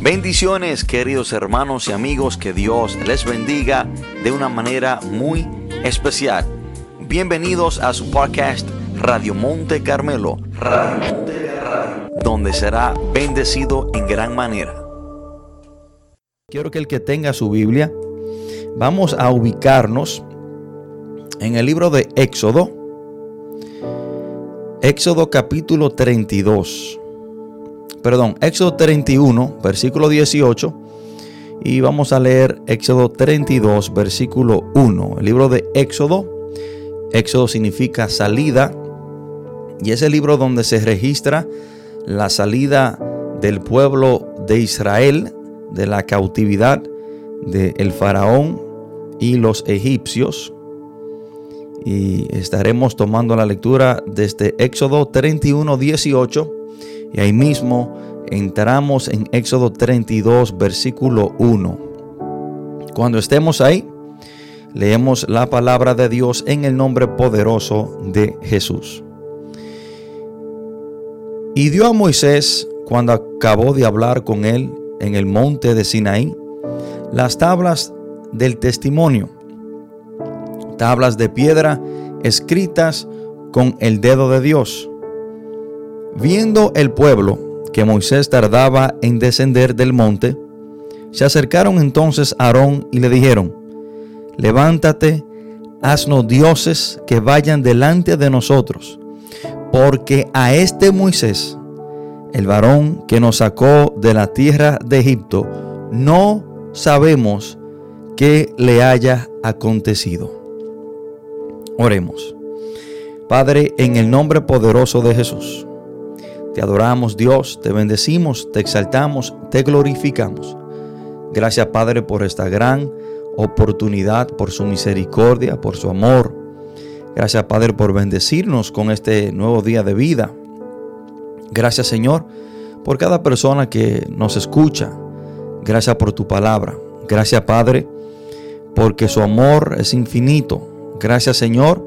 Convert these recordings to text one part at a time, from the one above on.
Bendiciones queridos hermanos y amigos, que Dios les bendiga de una manera muy especial. Bienvenidos a su podcast Radio Monte Carmelo, donde será bendecido en gran manera. Quiero que el que tenga su Biblia, vamos a ubicarnos en el libro de Éxodo, Éxodo capítulo 32 perdón, Éxodo 31, versículo 18. Y vamos a leer Éxodo 32, versículo 1. El libro de Éxodo. Éxodo significa salida. Y es el libro donde se registra la salida del pueblo de Israel de la cautividad del faraón y los egipcios. Y estaremos tomando la lectura desde Éxodo 31, 18 y ahí mismo entramos en Éxodo 32, versículo 1. Cuando estemos ahí, leemos la palabra de Dios en el nombre poderoso de Jesús. Y dio a Moisés, cuando acabó de hablar con él en el monte de Sinaí, las tablas del testimonio, tablas de piedra escritas con el dedo de Dios Viendo el pueblo que Moisés tardaba en descender del monte, se acercaron entonces a Aarón y le dijeron, levántate, haznos dioses que vayan delante de nosotros, porque a este Moisés, el varón que nos sacó de la tierra de Egipto, no sabemos qué le haya acontecido. Oremos. Padre, en el nombre poderoso de Jesús. Te adoramos Dios, te bendecimos, te exaltamos, te glorificamos. Gracias Padre por esta gran oportunidad, por su misericordia, por su amor. Gracias Padre por bendecirnos con este nuevo día de vida. Gracias Señor por cada persona que nos escucha. Gracias por tu palabra. Gracias Padre porque su amor es infinito. Gracias Señor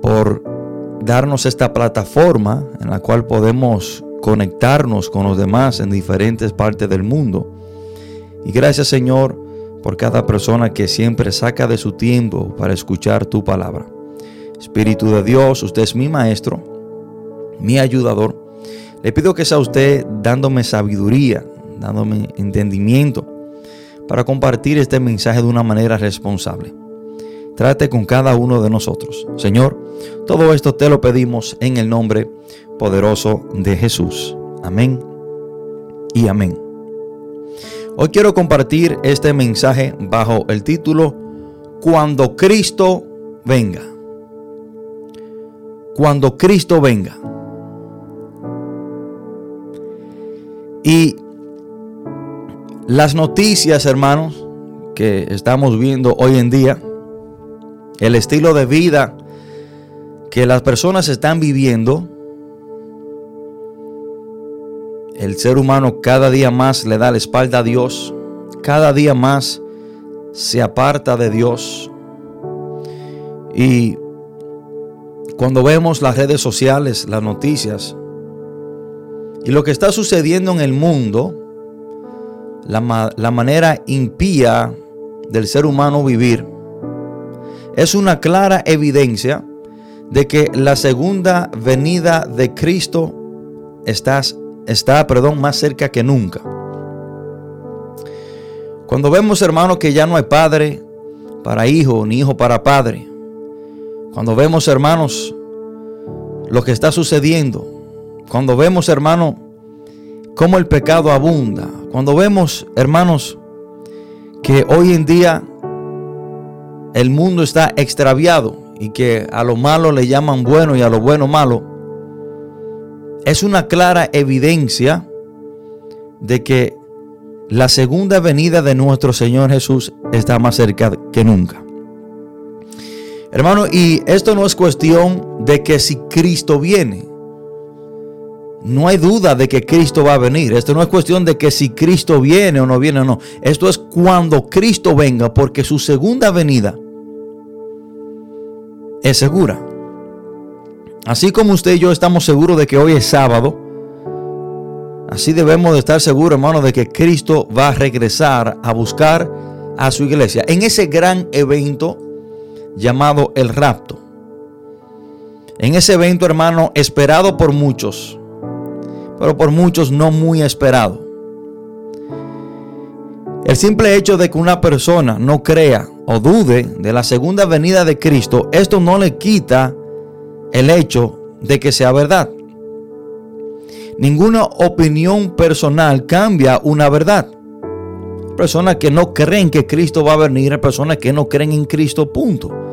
por darnos esta plataforma en la cual podemos conectarnos con los demás en diferentes partes del mundo. Y gracias Señor por cada persona que siempre saca de su tiempo para escuchar tu palabra. Espíritu de Dios, usted es mi maestro, mi ayudador. Le pido que sea usted dándome sabiduría, dándome entendimiento para compartir este mensaje de una manera responsable trate con cada uno de nosotros. Señor, todo esto te lo pedimos en el nombre poderoso de Jesús. Amén y amén. Hoy quiero compartir este mensaje bajo el título Cuando Cristo venga. Cuando Cristo venga. Y las noticias, hermanos, que estamos viendo hoy en día, el estilo de vida que las personas están viviendo, el ser humano cada día más le da la espalda a Dios, cada día más se aparta de Dios. Y cuando vemos las redes sociales, las noticias, y lo que está sucediendo en el mundo, la, manera impía del ser humano vivir, es una clara evidencia de que la segunda venida de Cristo está, está perdón, más cerca que nunca. Cuando vemos, hermano, que ya no hay padre para hijo, ni hijo para padre. Cuando vemos, hermanos, lo que está sucediendo. Cuando vemos, hermano, cómo el pecado abunda. Cuando vemos, hermanos, que hoy en día el mundo está extraviado y que a lo malo le llaman bueno y a lo bueno malo, es una clara evidencia de que la segunda venida de nuestro Señor Jesús está más cerca que nunca. Hermano, y esto no es cuestión de que si Cristo viene. No hay duda de que Cristo va a venir. Esto no es cuestión de que si Cristo viene o no viene o no. Esto es cuando Cristo venga, porque su segunda venida es segura. Así como usted y yo estamos seguros de que hoy es sábado, Así debemos de estar seguros, hermano, de que Cristo va a regresar a buscar a su iglesia en ese gran evento llamado el rapto. En ese evento, hermano, esperado por muchos, pero por muchos no muy esperado. El simple hecho de que una persona no crea o dude de la segunda venida de Cristo, esto no le quita el hecho de que sea verdad. Ninguna opinión personal cambia una verdad. Personas que no creen que Cristo va a venir, personas que no creen en Cristo, punto.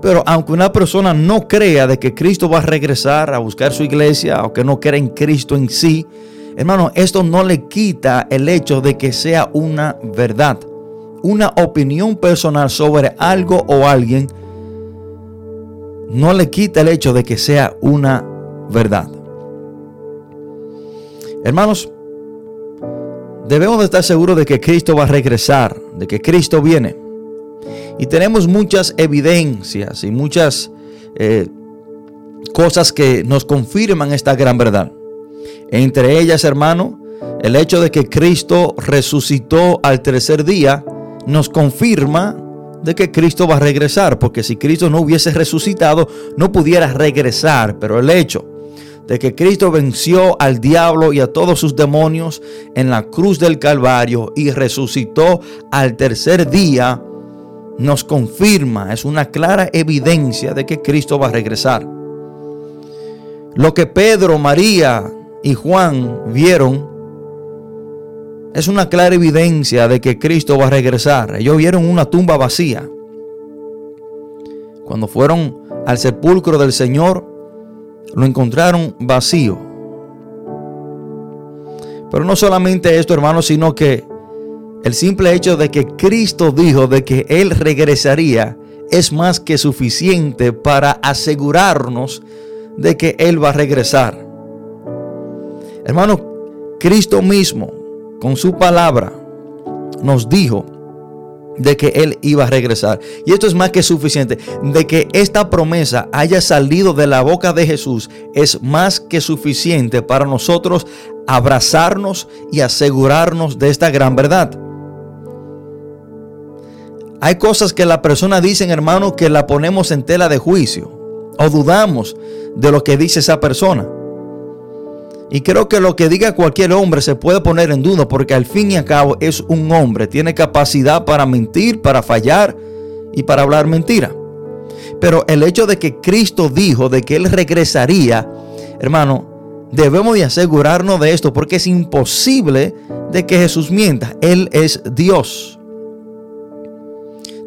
Pero aunque una persona no crea de que Cristo va a regresar a buscar su iglesia, o que no crea en Cristo en sí, Hermano, esto no le quita el hecho de que sea una verdad. Una opinión personal sobre algo o alguien no le quita el hecho de que sea una verdad. Hermanos, debemos de estar seguros de que Cristo va a regresar, de que Cristo viene. Y tenemos muchas evidencias y muchas eh, cosas que nos confirman esta gran verdad. Entre ellas, hermano, el hecho de que Cristo resucitó al tercer día nos confirma de que Cristo va a regresar, porque si Cristo no hubiese resucitado, no pudiera regresar, pero el hecho de que Cristo venció al diablo y a todos sus demonios en la cruz del Calvario y resucitó al tercer día, nos confirma, es una clara evidencia de que Cristo va a regresar. Lo que Pedro, María, y Juan vieron es una clara evidencia de que Cristo va a regresar. Ellos vieron una tumba vacía. Cuando fueron al sepulcro del Señor, lo encontraron vacío. Pero no solamente esto, hermanos, sino que el simple hecho de que Cristo dijo de que Él regresaría es más que suficiente para asegurarnos de que Él va a regresar. Hermano, Cristo mismo, con su palabra, nos dijo de que Él iba a regresar. Y esto es más que suficiente. De que esta promesa haya salido de la boca de Jesús es más que suficiente para nosotros abrazarnos y asegurarnos de esta gran verdad. Hay cosas que la persona dice, hermano, que la ponemos en tela de juicio o dudamos de lo que dice esa persona. Y creo que lo que diga cualquier hombre se puede poner en duda porque al fin y al cabo es un hombre, tiene capacidad para mentir, para fallar y para hablar mentira. Pero el hecho de que Cristo dijo de que Él regresaría, hermano, debemos de asegurarnos de esto porque es imposible de que Jesús mienta. Él es Dios.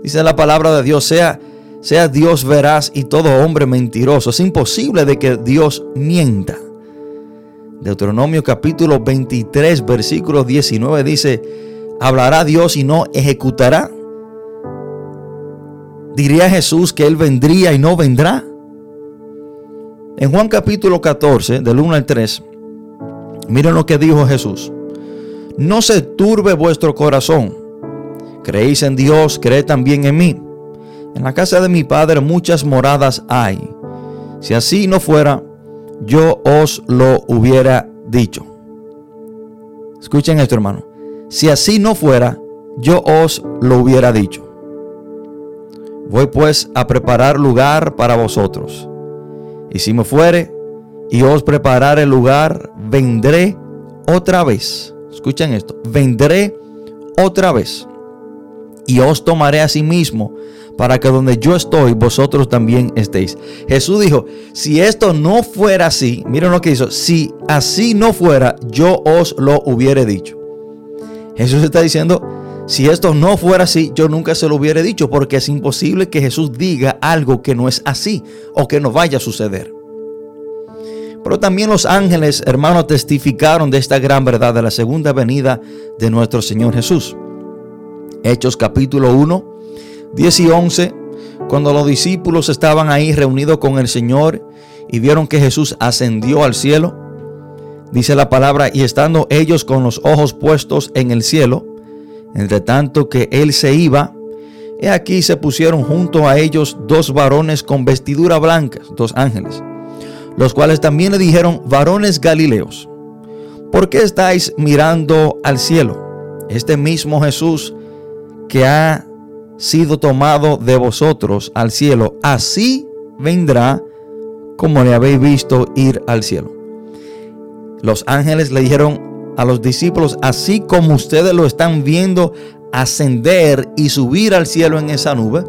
Dice la palabra de Dios, sea, sea Dios veraz y todo hombre mentiroso. Es imposible de que Dios mienta. Deuteronomio capítulo 23, versículo 19 dice, ¿hablará Dios y no ejecutará? ¿Diría Jesús que Él vendría y no vendrá? En Juan capítulo 14, del 1 al 3, miren lo que dijo Jesús. No se turbe vuestro corazón. Creéis en Dios, creed también en mí. En la casa de mi Padre muchas moradas hay. Si así no fuera, yo os lo hubiera dicho. Escuchen esto, hermano. Si así no fuera, yo os lo hubiera dicho. Voy pues a preparar lugar para vosotros. Y si me fuere y os preparar el lugar, vendré otra vez. Escuchen esto. Vendré otra vez. Y os tomaré a sí mismo para que donde yo estoy, vosotros también estéis. Jesús dijo, si esto no fuera así, miren lo que hizo, si así no fuera, yo os lo hubiera dicho. Jesús está diciendo, si esto no fuera así, yo nunca se lo hubiera dicho, porque es imposible que Jesús diga algo que no es así o que no vaya a suceder. Pero también los ángeles, hermanos, testificaron de esta gran verdad de la segunda venida de nuestro Señor Jesús. Hechos capítulo 1, 10 y 11, cuando los discípulos estaban ahí reunidos con el Señor y vieron que Jesús ascendió al cielo, dice la palabra, y estando ellos con los ojos puestos en el cielo, entre tanto que él se iba, he aquí se pusieron junto a ellos dos varones con vestidura blancas, dos ángeles, los cuales también le dijeron, varones galileos, ¿por qué estáis mirando al cielo? Este mismo Jesús que ha sido tomado de vosotros al cielo, así vendrá como le habéis visto ir al cielo. Los ángeles le dijeron a los discípulos, así como ustedes lo están viendo ascender y subir al cielo en esa nube,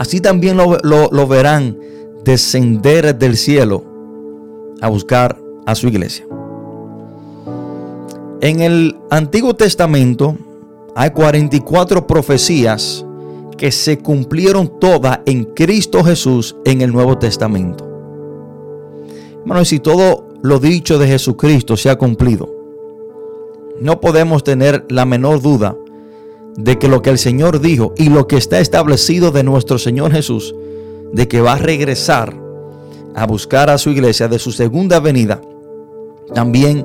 así también lo, verán descender del cielo a buscar a su iglesia. En el Antiguo Testamento hay 44 profecías que se cumplieron todas en Cristo Jesús en el Nuevo Testamento. Hermano, si todo lo dicho de Jesucristo se ha cumplido, no podemos tener la menor duda de que lo que el Señor dijo y lo que está establecido de nuestro Señor Jesús, de que va a regresar a buscar a su iglesia de su segunda venida, también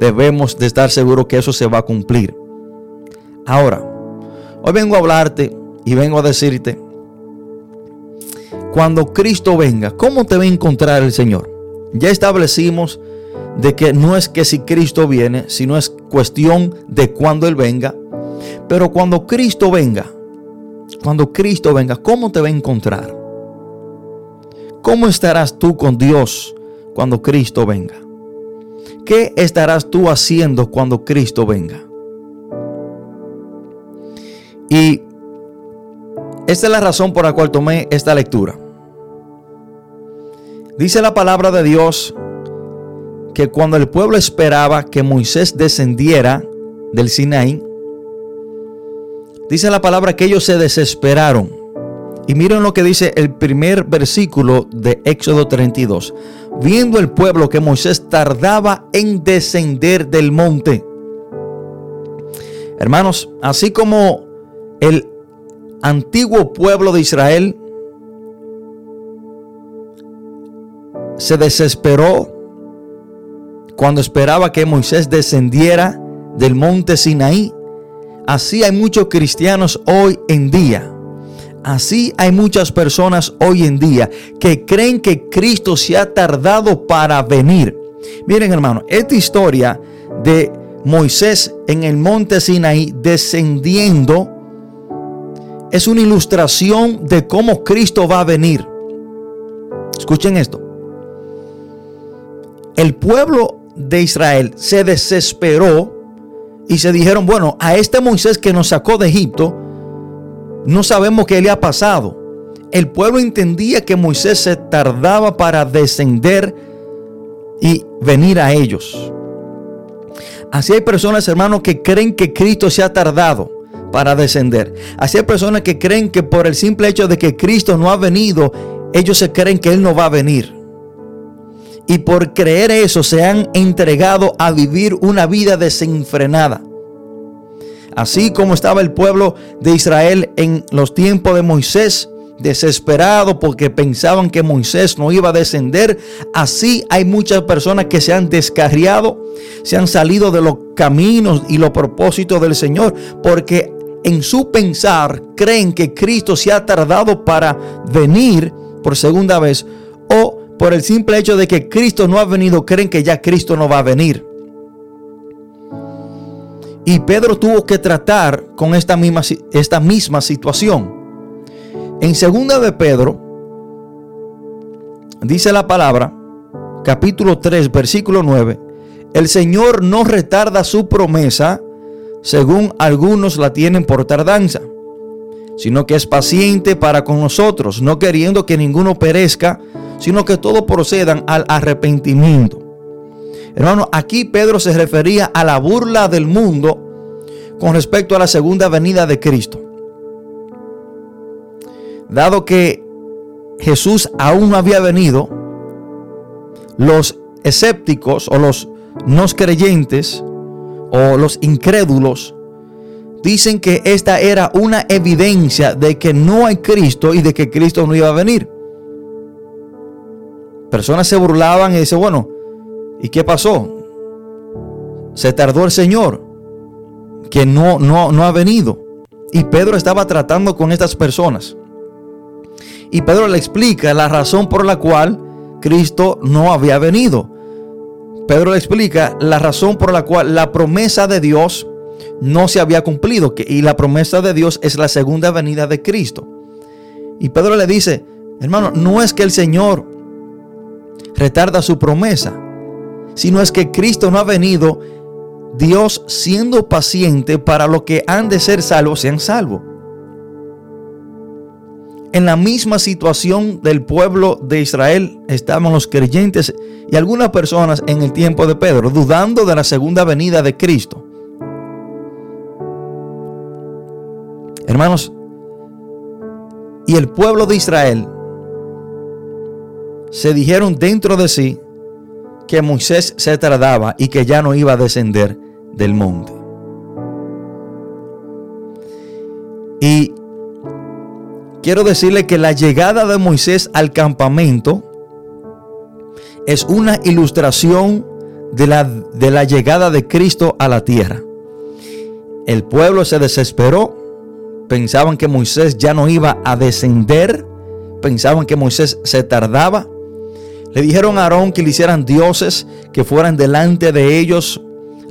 debemos de estar seguros que eso se va a cumplir. Ahora, hoy vengo a hablarte y vengo a decirte, cuando Cristo venga, ¿cómo te va a encontrar el Señor? Ya establecimos de que no es que si Cristo viene, sino es cuestión de cuando Él venga. Pero cuando Cristo venga, cuando Cristo venga, ¿cómo te va a encontrar? ¿Cómo estarás tú con Dios cuando Cristo venga? ¿Qué estarás tú haciendo cuando Cristo venga? Y esta es la razón por la cual tomé esta lectura. Dice la palabra de Dios que cuando el pueblo esperaba que Moisés descendiera del Sinaí, dice la palabra que ellos se desesperaron. Y miren lo que dice el primer versículo de Éxodo 32. Viendo el pueblo que Moisés tardaba en descender del monte. Hermanos, así como el antiguo pueblo de Israel se desesperó cuando esperaba que Moisés descendiera del monte Sinaí. Así hay muchos cristianos hoy en día. Así hay muchas personas hoy en día que creen que Cristo se ha tardado para venir. Miren hermano, esta historia de Moisés en el monte Sinaí descendiendo es una ilustración de cómo Cristo va a venir. Escuchen esto. El pueblo de Israel se desesperó y se dijeron, bueno, a este Moisés que nos sacó de Egipto, no sabemos qué le ha pasado. El pueblo entendía que Moisés se tardaba para descender y venir a ellos. Así hay personas, hermanos, que creen que Cristo se ha tardado para descender. Así hay personas que creen que por el simple hecho de que Cristo no ha venido, ellos se creen que Él no va a venir. Y por creer eso se han entregado a vivir una vida desenfrenada. Así como estaba el pueblo de Israel en los tiempos de Moisés, desesperado porque pensaban que Moisés no iba a descender. Así hay muchas personas que se han descarriado, se han salido de los caminos y los propósitos del Señor porque en su pensar creen que Cristo se ha tardado para venir por segunda vez o por el simple hecho de que Cristo no ha venido creen que ya Cristo no va a venir. Y Pedro tuvo que tratar con esta misma, esta misma situación. En segunda de Pedro dice la palabra, capítulo 3, versículo 9, el Señor no retarda su promesa, según algunos la tienen por tardanza, sino que es paciente para con nosotros, no queriendo que ninguno perezca, sino que todos procedan al arrepentimiento. Hermano, aquí Pedro se refería a la burla del mundo con respecto a la segunda venida de Cristo. Dado que Jesús aún no había venido, los escépticos o los no creyentes o los incrédulos dicen que esta era una evidencia de que no hay Cristo y de que Cristo no iba a venir. Personas se burlaban y dicen, bueno, ¿y qué pasó? Se tardó el Señor, que no, no, no ha venido. Y Pedro estaba tratando con estas personas. Y Pedro le explica la razón por la cual Cristo no había venido Pedro le explica la razón por la cual la promesa de Dios no se había cumplido. y la promesa de Dios es la segunda venida de Cristo. Y Pedro le dice, hermano, no es que el Señor retarda su promesa, sino es que Cristo no ha venido, Dios siendo paciente para lo que han de ser salvos sean salvos. En la misma situación del pueblo de Israel estaban los creyentes y algunas personas en el tiempo de Pedro, dudando de la segunda venida de Cristo. Hermanos, y el pueblo de Israel se dijeron dentro de sí que Moisés se tardaba y que ya no iba a descender del monte. Y quiero decirle que la llegada de Moisés al campamento es una ilustración de la, de la llegada de Cristo a la tierra. El pueblo se desesperó, pensaban que Moisés ya no iba a descender, pensaban que Moisés se tardaba. Le dijeron a Aarón que le hicieran dioses que fueran delante de ellos.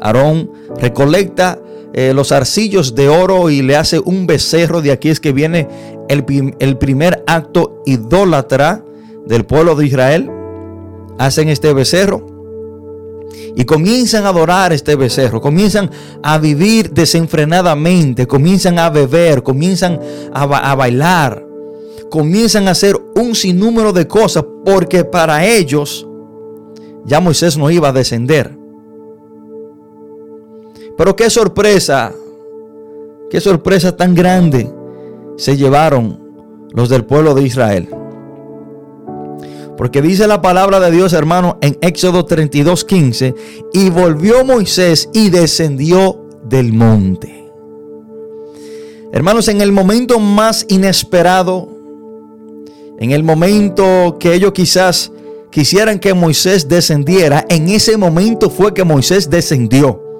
Aarón recolecta eh, los arcillos de oro y le hace un becerro. De aquí es que viene el, el primer acto idólatra del pueblo de Israel. Hacen este becerro y comienzan a adorar este becerro, comienzan a vivir desenfrenadamente, comienzan a beber, comienzan a, a, bailar, comienzan a hacer un sinnúmero de cosas porque para ellos ya Moisés no iba a descender. Pero qué sorpresa, qué sorpresa tan grande se llevaron los del pueblo de Israel. Porque dice la palabra de Dios, hermano, en Éxodo 32, 15, y volvió Moisés y descendió del monte. Hermanos, en el momento más inesperado, en el momento que ellos quizás quisieran que Moisés descendiera, en ese momento fue que Moisés descendió.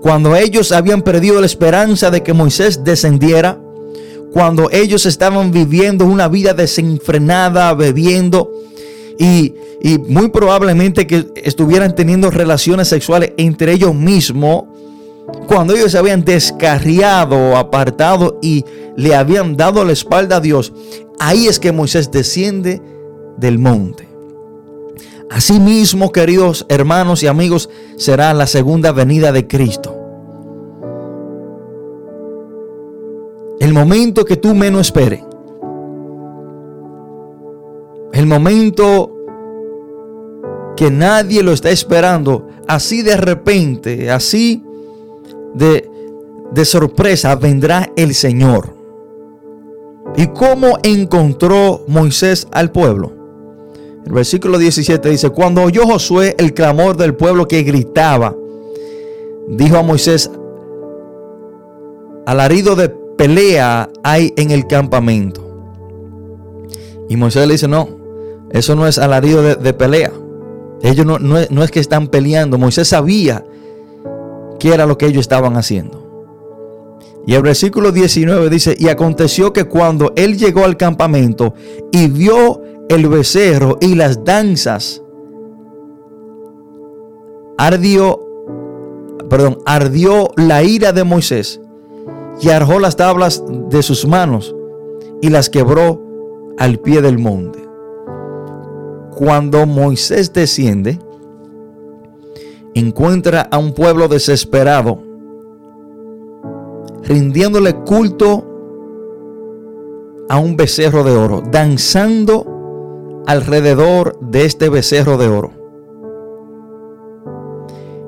Cuando ellos habían perdido la esperanza de que Moisés descendiera, cuando ellos estaban viviendo una vida desenfrenada, bebiendo y, muy probablemente que estuvieran teniendo relaciones sexuales entre ellos mismos, cuando ellos se habían descarriado, apartado y le habían dado la espalda a Dios, ahí es que Moisés desciende del monte. Asimismo, queridos hermanos y amigos, será la segunda venida de Cristo. El momento que tú menos esperes. El momento que nadie lo está esperando. Así de repente, así de, de sorpresa vendrá el Señor. ¿Y cómo encontró Moisés al pueblo? El versículo 17 dice, cuando oyó Josué el clamor del pueblo que gritaba, dijo a Moisés, alarido de pelea hay en el campamento. Y Moisés le dice, no, eso no es alarido de, pelea. Ellos no, no, no es que están peleando. Moisés sabía qué era lo que ellos estaban haciendo. Y el versículo 19 dice, y aconteció que cuando él llegó al campamento y vio el becerro y las danzas, ardió, perdón, ardió la ira de Moisés y arrojó las tablas de sus manos y las quebró al pie del monte. Cuando Moisés desciende, encuentra a un pueblo desesperado, rindiéndole culto a un becerro de oro, danzando alrededor de este becerro de oro.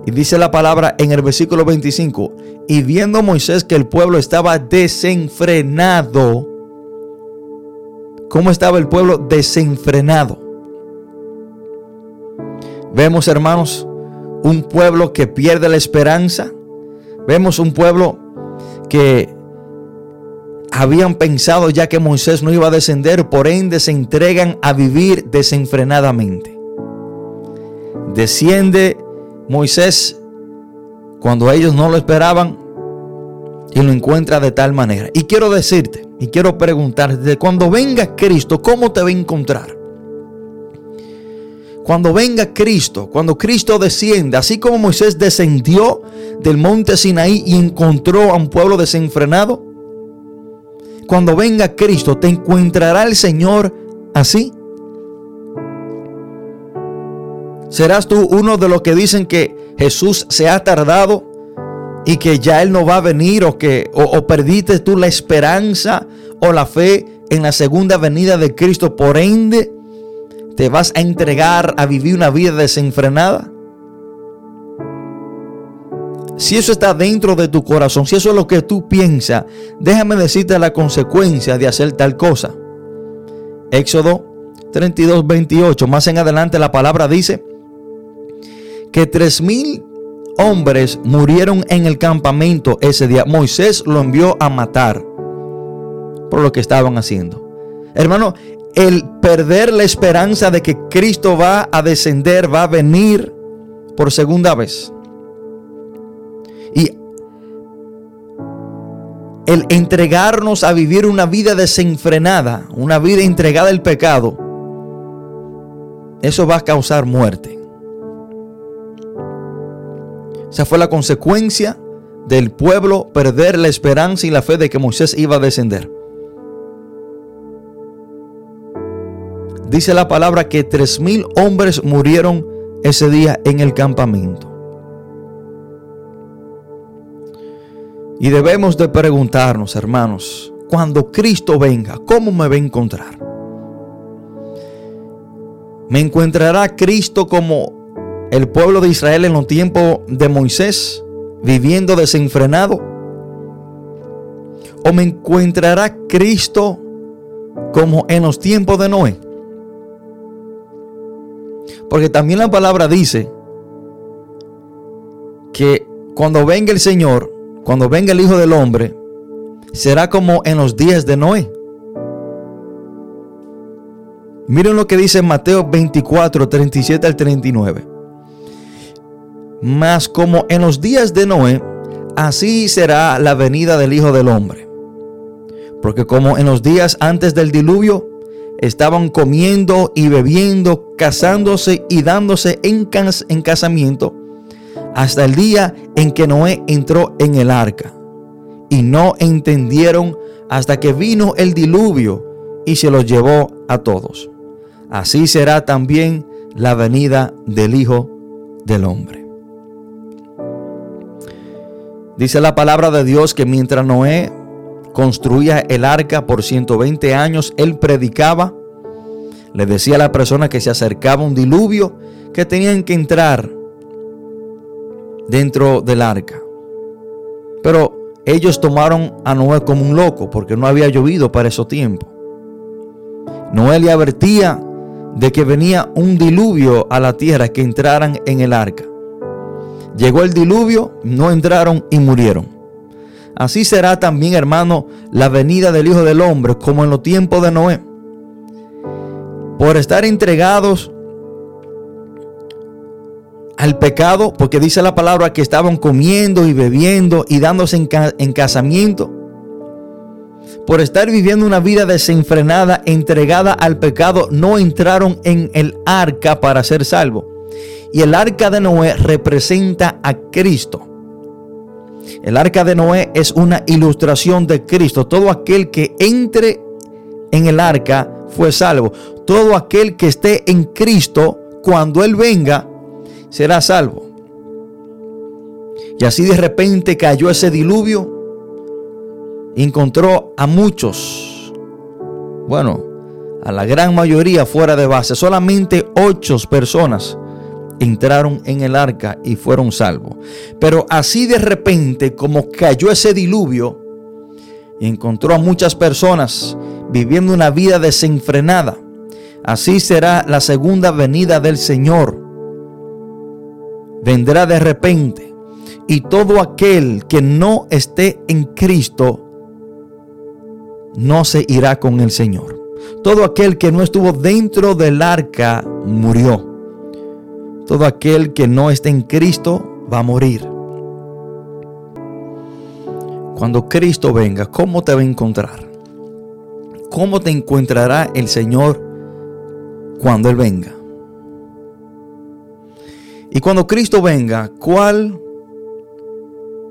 Y dice la palabra en el versículo 25, y viendo Moisés que el pueblo estaba desenfrenado, ¿cómo estaba el pueblo desenfrenado? Vemos, hermanos, un pueblo que pierde la esperanza. Vemos un pueblo que habían pensado ya que Moisés no iba a descender, por ende se entregan a vivir desenfrenadamente. Desciende Moisés cuando ellos no lo esperaban y lo encuentra de tal manera. Y quiero decirte, y quiero preguntarte, cuando venga Cristo, ¿cómo te va a encontrar? Cuando venga Cristo, cuando Cristo descienda, así como Moisés descendió del monte Sinaí y encontró a un pueblo desenfrenado, cuando venga Cristo, ¿te encontrará el Señor así? ¿Serás tú uno de los que dicen que Jesús se ha tardado y que ya Él no va a venir o que o, perdiste tú la esperanza o la fe en la segunda venida de Cristo? Por ende, te vas a entregar a vivir una vida desenfrenada. Si eso está dentro de tu corazón, si eso es lo que tú piensas, déjame decirte la consecuencia de hacer tal cosa. Éxodo 32, 28. Más en adelante la palabra dice que tres mil hombres murieron en el campamento ese día. Moisés lo envió a matar por lo que estaban haciendo. Hermano, el perder la esperanza de que Cristo va a descender, va a venir por segunda vez. El entregarnos a vivir una vida desenfrenada, una vida entregada al pecado, eso va a causar muerte. Esa fue la consecuencia del pueblo perder la esperanza y la fe de que Moisés iba a descender. Dice la palabra que tres mil hombres murieron ese día en el campamento. Y debemos de preguntarnos, hermanos, cuando Cristo venga, ¿cómo me va a encontrar? ¿Me encontrará Cristo como el pueblo de Israel en los tiempos de Moisés, viviendo desenfrenado? ¿O me encontrará Cristo como en los tiempos de Noé? Porque también la palabra dice que cuando venga el Señor, cuando venga el Hijo del Hombre, será como en los días de Noé. Miren lo que dice Mateo 24, 37 al 39. Mas como en los días de Noé, así será la venida del Hijo del Hombre. Porque como en los días antes del diluvio, estaban comiendo y bebiendo, casándose y dándose en, en casamiento, hasta el día en que Noé entró en el arca. Y no entendieron hasta que vino el diluvio y se los llevó a todos. Así será también la venida del Hijo del Hombre. Dice la palabra de Dios que mientras Noé construía el arca por 120 años, él predicaba, le decía a la persona que se acercaba un diluvio que tenían que entrar dentro del arca. Pero ellos tomaron a Noé como un loco porque no había llovido para ese tiempo. Noé le advertía de que venía un diluvio a la tierra que entraran en el arca. Llegó el diluvio, no entraron y murieron. Así será también, hermano, la venida del Hijo del Hombre, como en los tiempos de Noé. Por estar entregados al pecado, porque dice la palabra que estaban comiendo y bebiendo y dándose en, casamiento. Por estar viviendo una vida desenfrenada, entregada al pecado, no entraron en el arca para ser salvos. Y el arca de Noé representa a Cristo. El arca de Noé es una ilustración de Cristo. Todo aquel que entre en el arca fue salvo. Todo aquel que esté en Cristo, cuando Él venga, será salvo. Y así de repente cayó ese diluvio. Encontró a muchos, bueno, a la gran mayoría fuera de base. Solamente ocho personas entraron en el arca y fueron salvos. Pero así de repente, como cayó ese diluvio, encontró a muchas personas viviendo una vida desenfrenada. Así será la segunda venida del Señor vendrá de repente y todo aquel que no esté en Cristo no se irá con el Señor. Todo aquel que no estuvo dentro del arca murió. Todo aquel que no esté en Cristo va a morir. Cuando Cristo venga, ¿cómo te va a encontrar? ¿Cómo te encontrará el Señor cuando Él venga? Y cuando Cristo venga, ¿cuál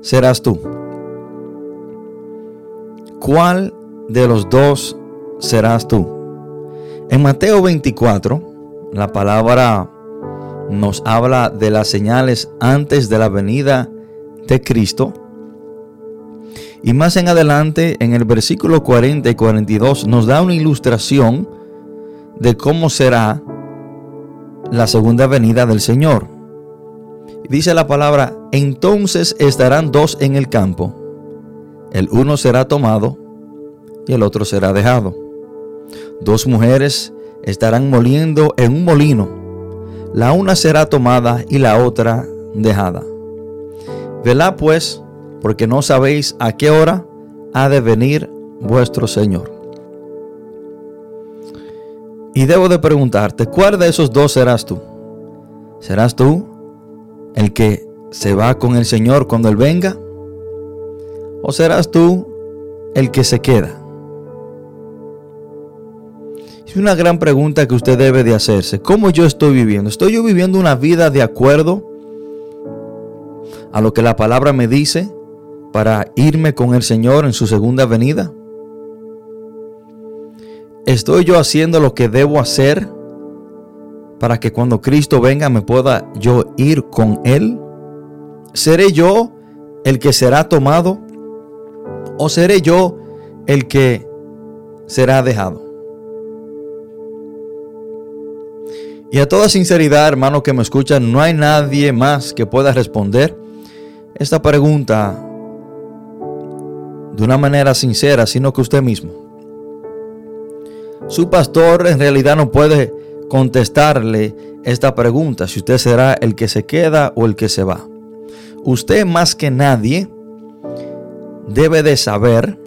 serás tú? ¿Cuál de los dos serás tú? En Mateo 24, la palabra nos habla de las señales antes de la venida de Cristo. Y más en adelante, en el versículo 40 y 42, nos da una ilustración de cómo será la segunda venida del Señor. Dice la palabra, entonces estarán dos en el campo, el uno será tomado y el otro será dejado. Dos mujeres estarán moliendo en un molino, la una será tomada y la otra dejada. Velá pues, porque no sabéis a qué hora ha de venir vuestro Señor. Y debo de preguntarte, ¿cuál de esos dos serás tú? ¿Serás tú el que se va con el Señor cuando Él venga? ¿O serás tú el que se queda? Es una gran pregunta que usted debe de hacerse. ¿Cómo yo estoy viviendo? ¿Estoy yo viviendo una vida de acuerdo a lo que la palabra me dice para irme con el Señor en su segunda venida? ¿Estoy yo haciendo lo que debo hacer para que cuando Cristo venga me pueda yo ir con Él? ¿Seré yo el que será tomado o seré yo el que será dejado? Y a toda sinceridad, hermano que me escuchan, no hay nadie más que pueda responder esta pregunta de una manera sincera, sino que usted mismo. Su pastor en realidad no puede contestarle esta pregunta, si usted será el que se queda o el que se va. Usted más que nadie debe de saber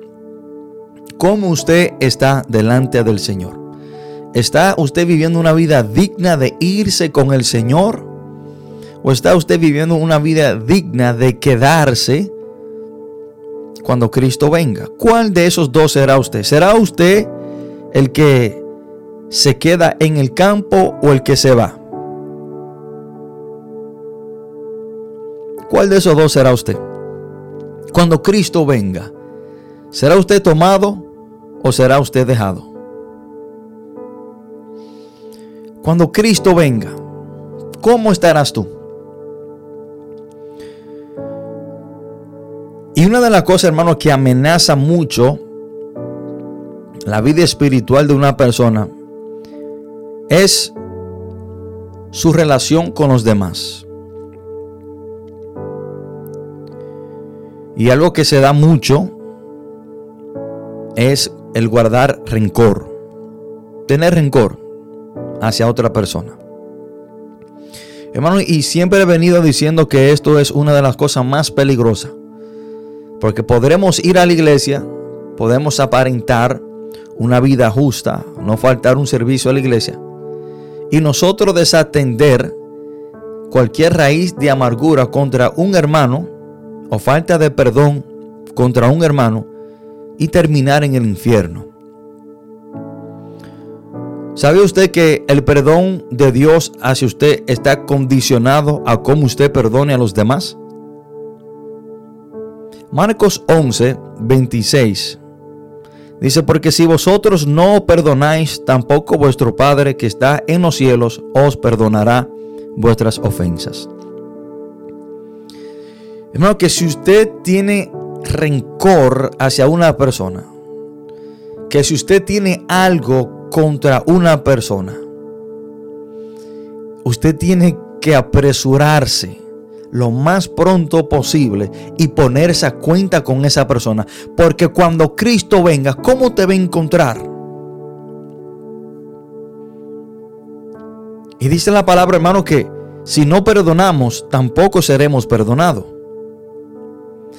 cómo usted está delante del Señor. ¿Está usted viviendo una vida digna de irse con el Señor? ¿O está usted viviendo una vida digna de quedarse cuando Cristo venga? ¿Cuál de esos dos será usted? ¿Será usted el que se queda en el campo o el que se va? ¿Cuál de esos dos será usted? Cuando Cristo venga, ¿será usted tomado o será usted dejado? Cuando Cristo venga, ¿cómo estarás tú? Y una de las cosas, hermano, que amenaza mucho la vida espiritual de una persona es su relación con los demás. Y algo que se da mucho es el guardar rencor. Tener rencor hacia otra persona. Hermano, y siempre he venido diciendo que esto es una de las cosas más peligrosas. Porque podremos ir a la iglesia, podemos aparentar una vida justa, no faltar un servicio a la iglesia. Y nosotros desatender cualquier raíz de amargura contra un hermano o falta de perdón contra un hermano y terminar en el infierno. ¿Sabe usted que el perdón de Dios hacia usted está condicionado a cómo usted perdone a los demás? Marcos 11, 26 dice, porque si vosotros no perdonáis, tampoco vuestro Padre que está en los cielos os perdonará vuestras ofensas. Hermano, que si usted tiene rencor hacia una persona, que si usted tiene algo contra una persona, usted tiene que apresurarse lo más pronto posible y ponerse a cuenta con esa persona. Porque cuando Cristo venga, ¿cómo te va a encontrar? Y dice la palabra, hermano, que si no perdonamos, tampoco seremos perdonados.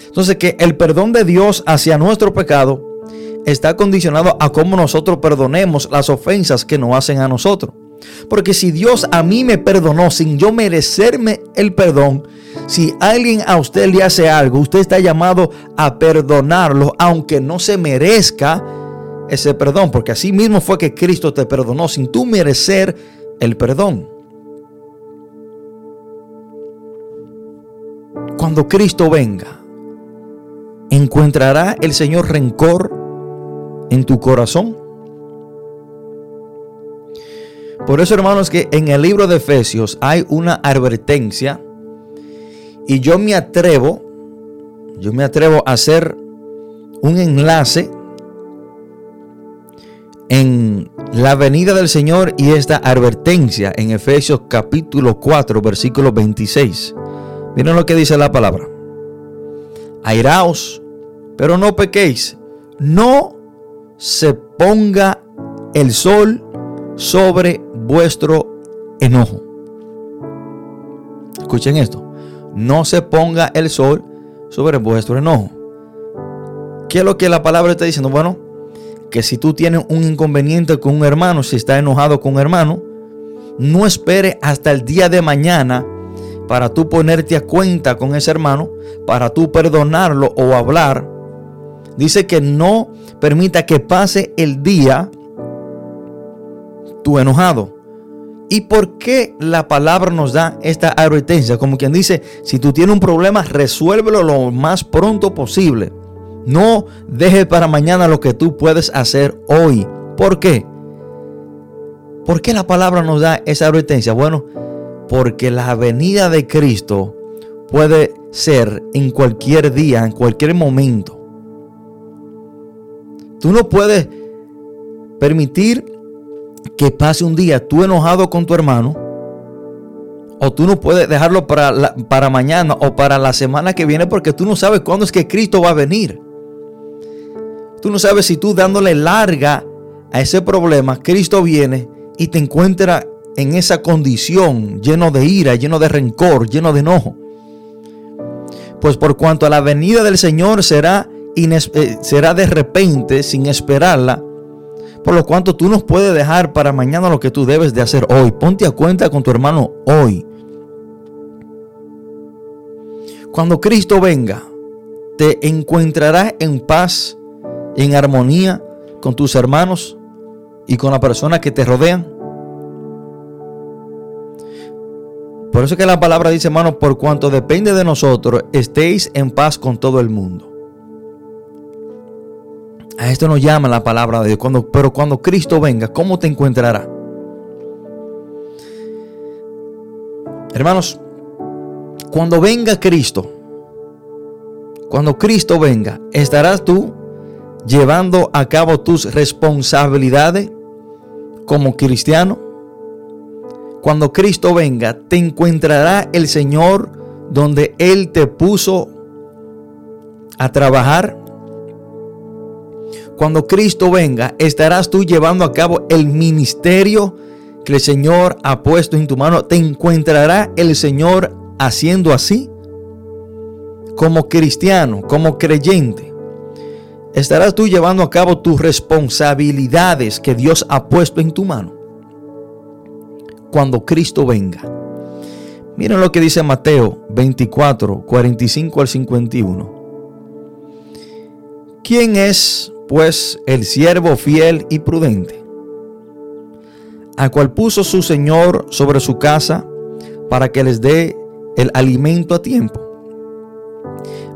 Entonces, que el perdón de Dios hacia nuestro pecado está condicionado a cómo nosotros perdonemos las ofensas que nos hacen a nosotros. Porque si Dios a mí me perdonó sin yo merecerme el perdón, si alguien a usted le hace algo, usted está llamado a perdonarlo, aunque no se merezca ese perdón. Porque así mismo fue que Cristo te perdonó sin tú merecer el perdón. cuando Cristo venga, ¿encontrará el Señor rencor en tu corazón? Por eso, hermanos, que en el libro de Efesios hay una advertencia y yo me atrevo, yo me atrevo a hacer un enlace en la venida del Señor y esta advertencia en Efesios capítulo 4, versículo 26. Miren lo que dice la palabra. Airaos, pero no pequéis. No se ponga el sol sobre vuestro enojo. Escuchen esto. No se ponga el sol sobre vuestro enojo. ¿Qué es lo que la palabra está diciendo? Bueno, que si tú tienes un inconveniente con un hermano, si está enojado con un hermano, no espere hasta el día de mañana para tú ponerte a cuenta con ese hermano, para tú perdonarlo o hablar. Dice que no permita que pase el día tú enojado. ¿Y por qué la palabra nos da esta advertencia? Como quien dice, si tú tienes un problema, resuélvelo lo más pronto posible. No deje para mañana lo que tú puedes hacer hoy. ¿Por qué? ¿Por qué la palabra nos da esa advertencia? Bueno, porque la venida de Cristo puede ser en cualquier día, en cualquier momento. Tú no puedes permitir que pase un día tú enojado con tu hermano, o tú no puedes dejarlo para, para mañana o para la semana que viene porque tú no sabes cuándo es que Cristo va a venir. Tú no sabes si tú dándole larga a ese problema, Cristo viene y te encuentra en esa condición, lleno de ira, lleno de rencor, lleno de enojo. Pues por cuanto a la venida del Señor será, eh, será de repente, sin esperarla, por lo cuanto tú no puedes dejar para mañana lo que tú debes de hacer hoy. Ponte a cuenta con tu hermano hoy. Cuando Cristo venga, te encontrarás en paz, en armonía con tus hermanos y con las personas que te rodean. Por eso que la palabra dice, hermano, por cuanto depende de nosotros, estéis en paz con todo el mundo. A esto nos llama la palabra de Dios. Cuando, pero cuando Cristo venga, ¿cómo te encontrará? Hermanos, cuando venga Cristo, cuando Cristo venga, ¿estarás tú llevando a cabo tus responsabilidades como cristiano? Cuando Cristo venga, te encontrará el Señor donde Él te puso a trabajar cuando Cristo venga, estarás tú llevando a cabo el ministerio que el Señor ha puesto en tu mano. ¿Te encontrará el Señor haciendo así? Como cristiano, como creyente. Estarás tú llevando a cabo tus responsabilidades que Dios ha puesto en tu mano. Cuando Cristo venga. Miren lo que dice Mateo 24, 45 al 51. ¿Quién es pues el siervo fiel y prudente, al cual puso su Señor sobre su casa para que les dé el alimento a tiempo.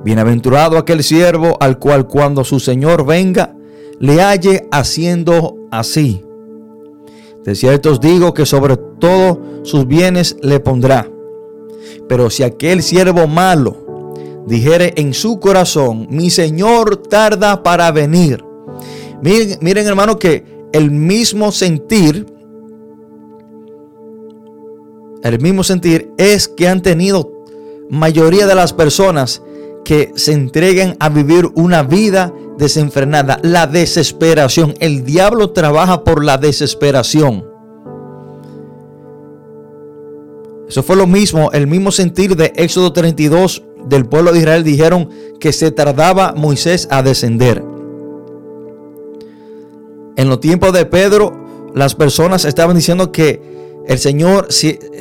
Bienaventurado aquel siervo al cual cuando su Señor venga, le halle haciendo así. De cierto os digo que sobre todos sus bienes le pondrá. Pero si aquel siervo malo dijere en su corazón, mi Señor tarda para venir. Miren, miren hermano que el mismo sentir, el mismo sentir es que han tenido mayoría de las personas que se entreguen a vivir una vida desenfrenada, la desesperación. El diablo trabaja por la desesperación. Eso fue lo mismo, el mismo sentir de Éxodo 32 del pueblo de Israel dijeron que se tardaba Moisés a descender. En los tiempos de Pedro, las personas estaban diciendo que el Señor,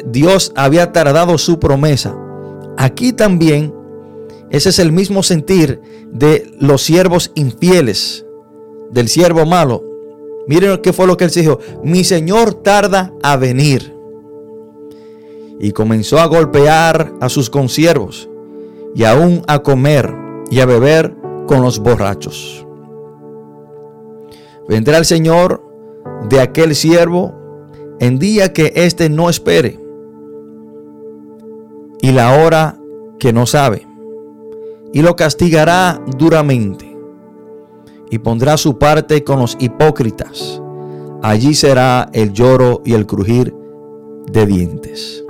Dios había tardado su promesa. Aquí también, ese es el mismo sentir de los siervos infieles, del siervo malo. Miren qué fue lo que él dijo. Mi Señor tarda a venir. Y comenzó a golpear a sus consiervos y aún a comer y a beber con los borrachos. Vendrá el Señor de aquel siervo en día que éste no espere y la hora que no sabe, y lo castigará duramente, y pondrá su parte con los hipócritas. Allí será el lloro y el crujir de dientes.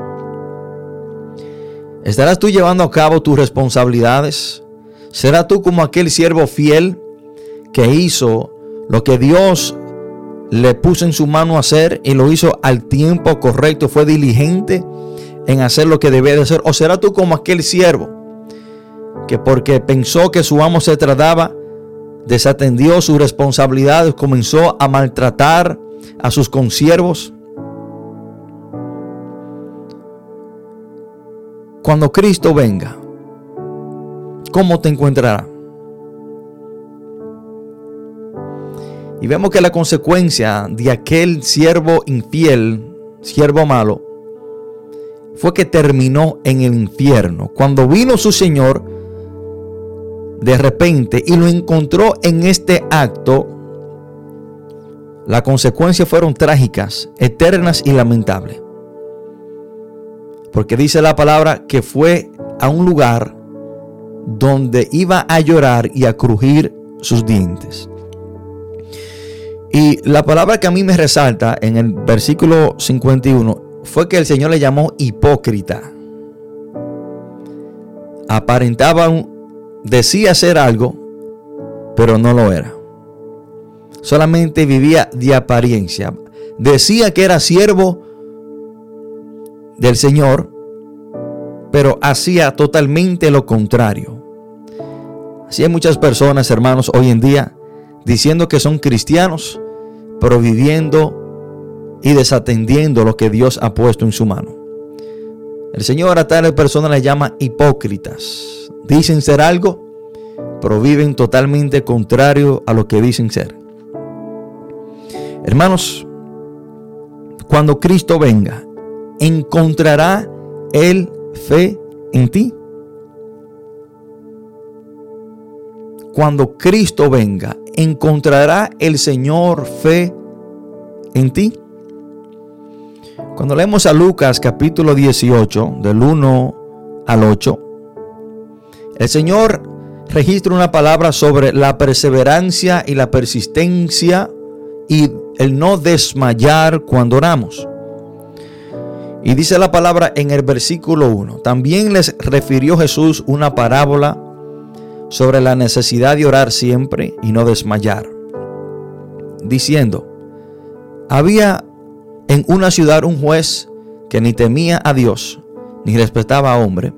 ¿Estarás tú llevando a cabo tus responsabilidades? ¿Será tú como aquel siervo fiel que hizo lo que Dios le puso en su mano hacer y lo hizo al tiempo correcto? ¿Fue diligente en hacer lo que debe de hacer? ¿O será tú como aquel siervo que porque pensó que su amo se trataba, desatendió sus responsabilidades, comenzó a maltratar a sus consiervos? Cuando Cristo venga, ¿cómo te encontrará? Y vemos que la consecuencia de aquel siervo infiel, siervo malo, fue que terminó en el infierno. Cuando vino su Señor de repente y lo encontró en este acto, las consecuencias fueron trágicas, eternas y lamentables. Porque dice la palabra que fue a un lugar donde iba a llorar y a crujir sus dientes. Y la palabra que a mí me resalta en el versículo 51 fue que el Señor le llamó hipócrita. Aparentaba, decía ser algo, pero no lo era. Solamente vivía de apariencia. Decía que era siervo del Señor, pero hacía totalmente lo contrario. Así hay muchas personas, hermanos, hoy en día, diciendo que son cristianos, pero viviendo y desatendiendo lo que Dios ha puesto en su mano. El Señor a tales personas le llama hipócritas. Dicen ser algo, pero viven totalmente contrario a lo que dicen ser. Hermanos, cuando Cristo venga, ¿encontrará Él fe en ti? Cuando Cristo venga, ¿encontrará el Señor fe en ti? Cuando leemos a Lucas capítulo 18, del 1 al 8, el Señor registra una palabra sobre la perseverancia y la persistencia y el no desmayar cuando oramos. Y dice la palabra en el versículo 1, también les refirió Jesús una parábola sobre la necesidad de orar siempre y no desmayar, diciendo, había en una ciudad un juez que ni temía a Dios, ni respetaba a hombre.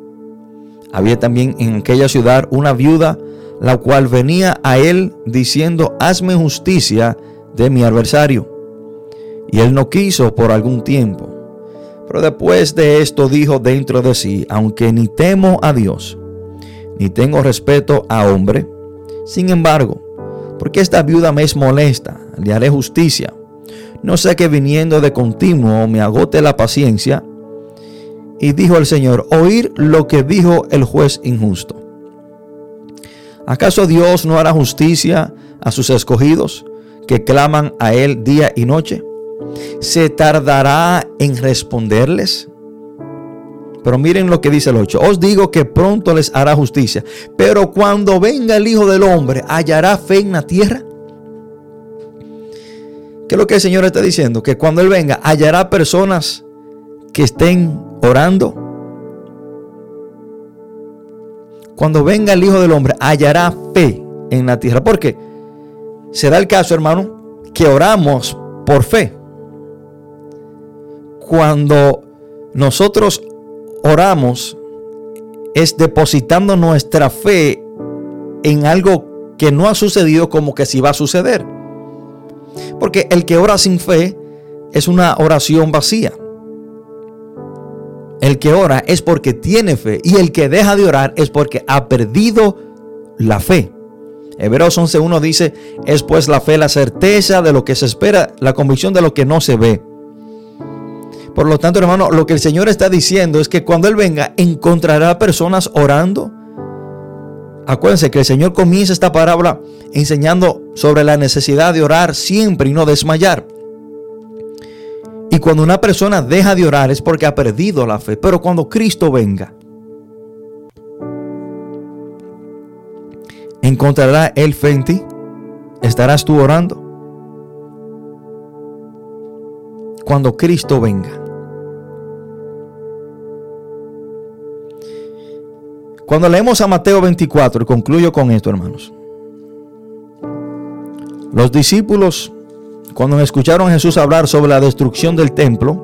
Había también en aquella ciudad una viuda, la cual venía a él diciendo, hazme justicia de mi adversario. Y él no quiso por algún tiempo. Pero después de esto dijo dentro de sí, aunque ni temo a Dios, ni tengo respeto a hombre, sin embargo, porque esta viuda me es molesta, le haré justicia. No sé que viniendo de continuo me agote la paciencia. Y dijo el Señor, oír lo que dijo el juez injusto. ¿Acaso Dios no hará justicia a sus escogidos que claman a Él día y noche? ¿Se tardará en responderles? Pero miren lo que dice el 8. Os digo que pronto les hará justicia. Pero cuando venga el Hijo del Hombre, ¿hallará fe en la tierra? ¿Qué es lo que el Señor está diciendo? Que cuando Él venga, hallará personas que estén orando. Cuando venga el Hijo del Hombre, hallará fe en la tierra. ¿Por qué? Se da el caso, hermano, que oramos por fe cuando nosotros oramos es depositando nuestra fe en algo que no ha sucedido como que sí va a suceder. Porque el que ora sin fe es una oración vacía. El que ora es porque tiene fe y el que deja de orar es porque ha perdido la fe. Hebreos 11.1 dice, es pues la fe la certeza de lo que se espera, la convicción de lo que no se ve. Por lo tanto, hermano, lo que el Señor está diciendo es que cuando Él venga, encontrará personas orando Acuérdense que el Señor comienza esta parábola enseñando sobre la necesidad de orar siempre y no desmayar. Y cuando una persona deja de orar es porque ha perdido la fe. Pero cuando Cristo venga, ¿encontrará Él fe en ti? ¿Estarás tú orando? Cuando Cristo venga. Cuando leemos a Mateo 24, y concluyo con esto, hermanos. Los discípulos cuando escucharon a Jesús hablar sobre la destrucción del templo,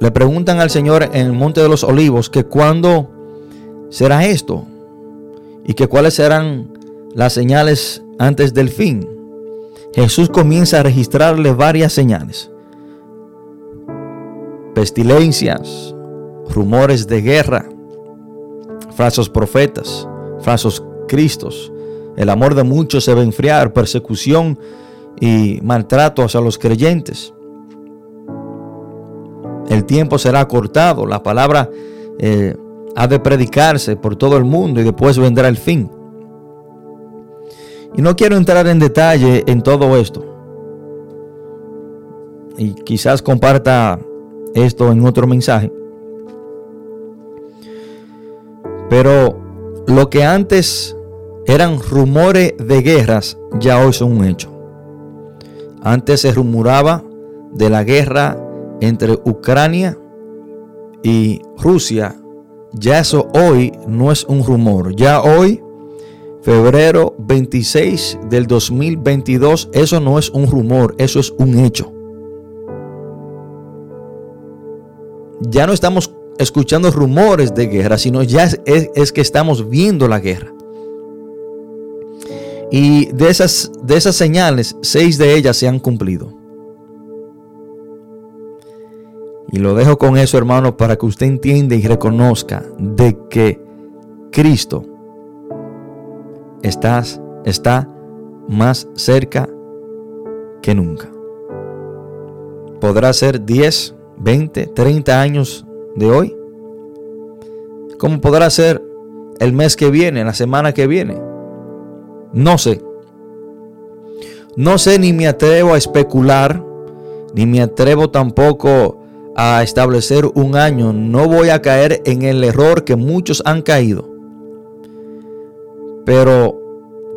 le preguntan al Señor en el Monte de los Olivos que cuándo será esto y que cuáles serán las señales antes del fin. Jesús comienza a registrarle varias señales. Pestilencias, rumores de guerra, falsos profetas, falsos cristos, el amor de muchos se va a enfriar, persecución y maltrato hacia los creyentes. El tiempo será cortado, la palabra eh, ha de predicarse por todo el mundo y después vendrá el fin. Y no quiero entrar en detalle en todo esto. Y quizás comparta esto en otro mensaje. Pero lo que antes eran rumores de guerras, ya hoy son un hecho. Antes se rumoraba de la guerra entre Ucrania y Rusia. Ya eso hoy no es un rumor. Ya hoy, febrero 26 del 2022, eso no es un rumor, eso es un hecho. Ya no estamos escuchando rumores de guerra, sino ya es, que estamos viendo la guerra. Y de esas, de esas señales, seis de ellas se han cumplido. Y lo dejo con eso, hermano, para que usted entienda y reconozca de que Cristo está más cerca que nunca. Podrá ser 10, 20, 30 años de hoy. Como podrá ser el mes que viene, la semana que viene. No sé. No sé ni me atrevo a especular, ni me atrevo tampoco a establecer un año. No voy a caer en el error que muchos han caído. Pero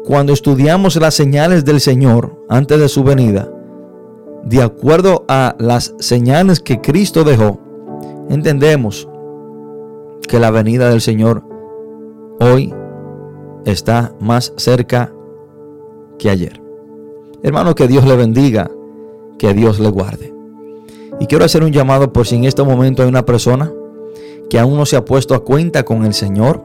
cuando estudiamos las señales del Señor antes de su venida, de acuerdo a las señales que Cristo dejó, entendemos que la venida del Señor hoy está más cerca que ayer. Hermano, que Dios le bendiga, que Dios le guarde. Y quiero hacer un llamado por si en este momento hay una persona que aún no se ha puesto a cuenta con el Señor.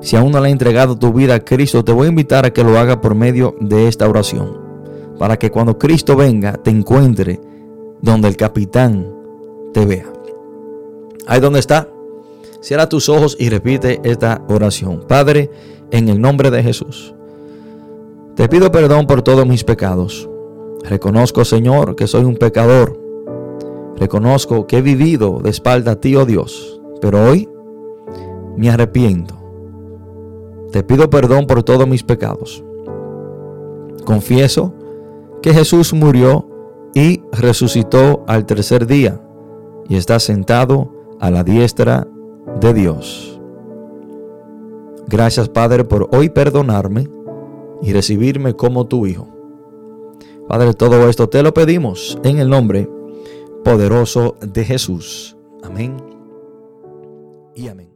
Si aún no le ha entregado tu vida a Cristo, te voy a invitar a que lo haga por medio de esta oración. Para que cuando Cristo venga te encuentre donde el capitán te vea. Ahí donde está. Cierra tus ojos y repite esta oración. Padre, en el nombre de Jesús, te pido perdón por todos mis pecados. Reconozco, Señor, que soy un pecador. Reconozco que he vivido de espalda a ti, oh Dios. Pero hoy me arrepiento. Te pido perdón por todos mis pecados. Confieso que Jesús murió y resucitó al tercer día y está sentado a la diestra de Dios. Gracias Padre por hoy perdonarme y recibirme como tu Hijo. Padre, todo esto te lo pedimos en el nombre poderoso de Jesús. Amén y amén.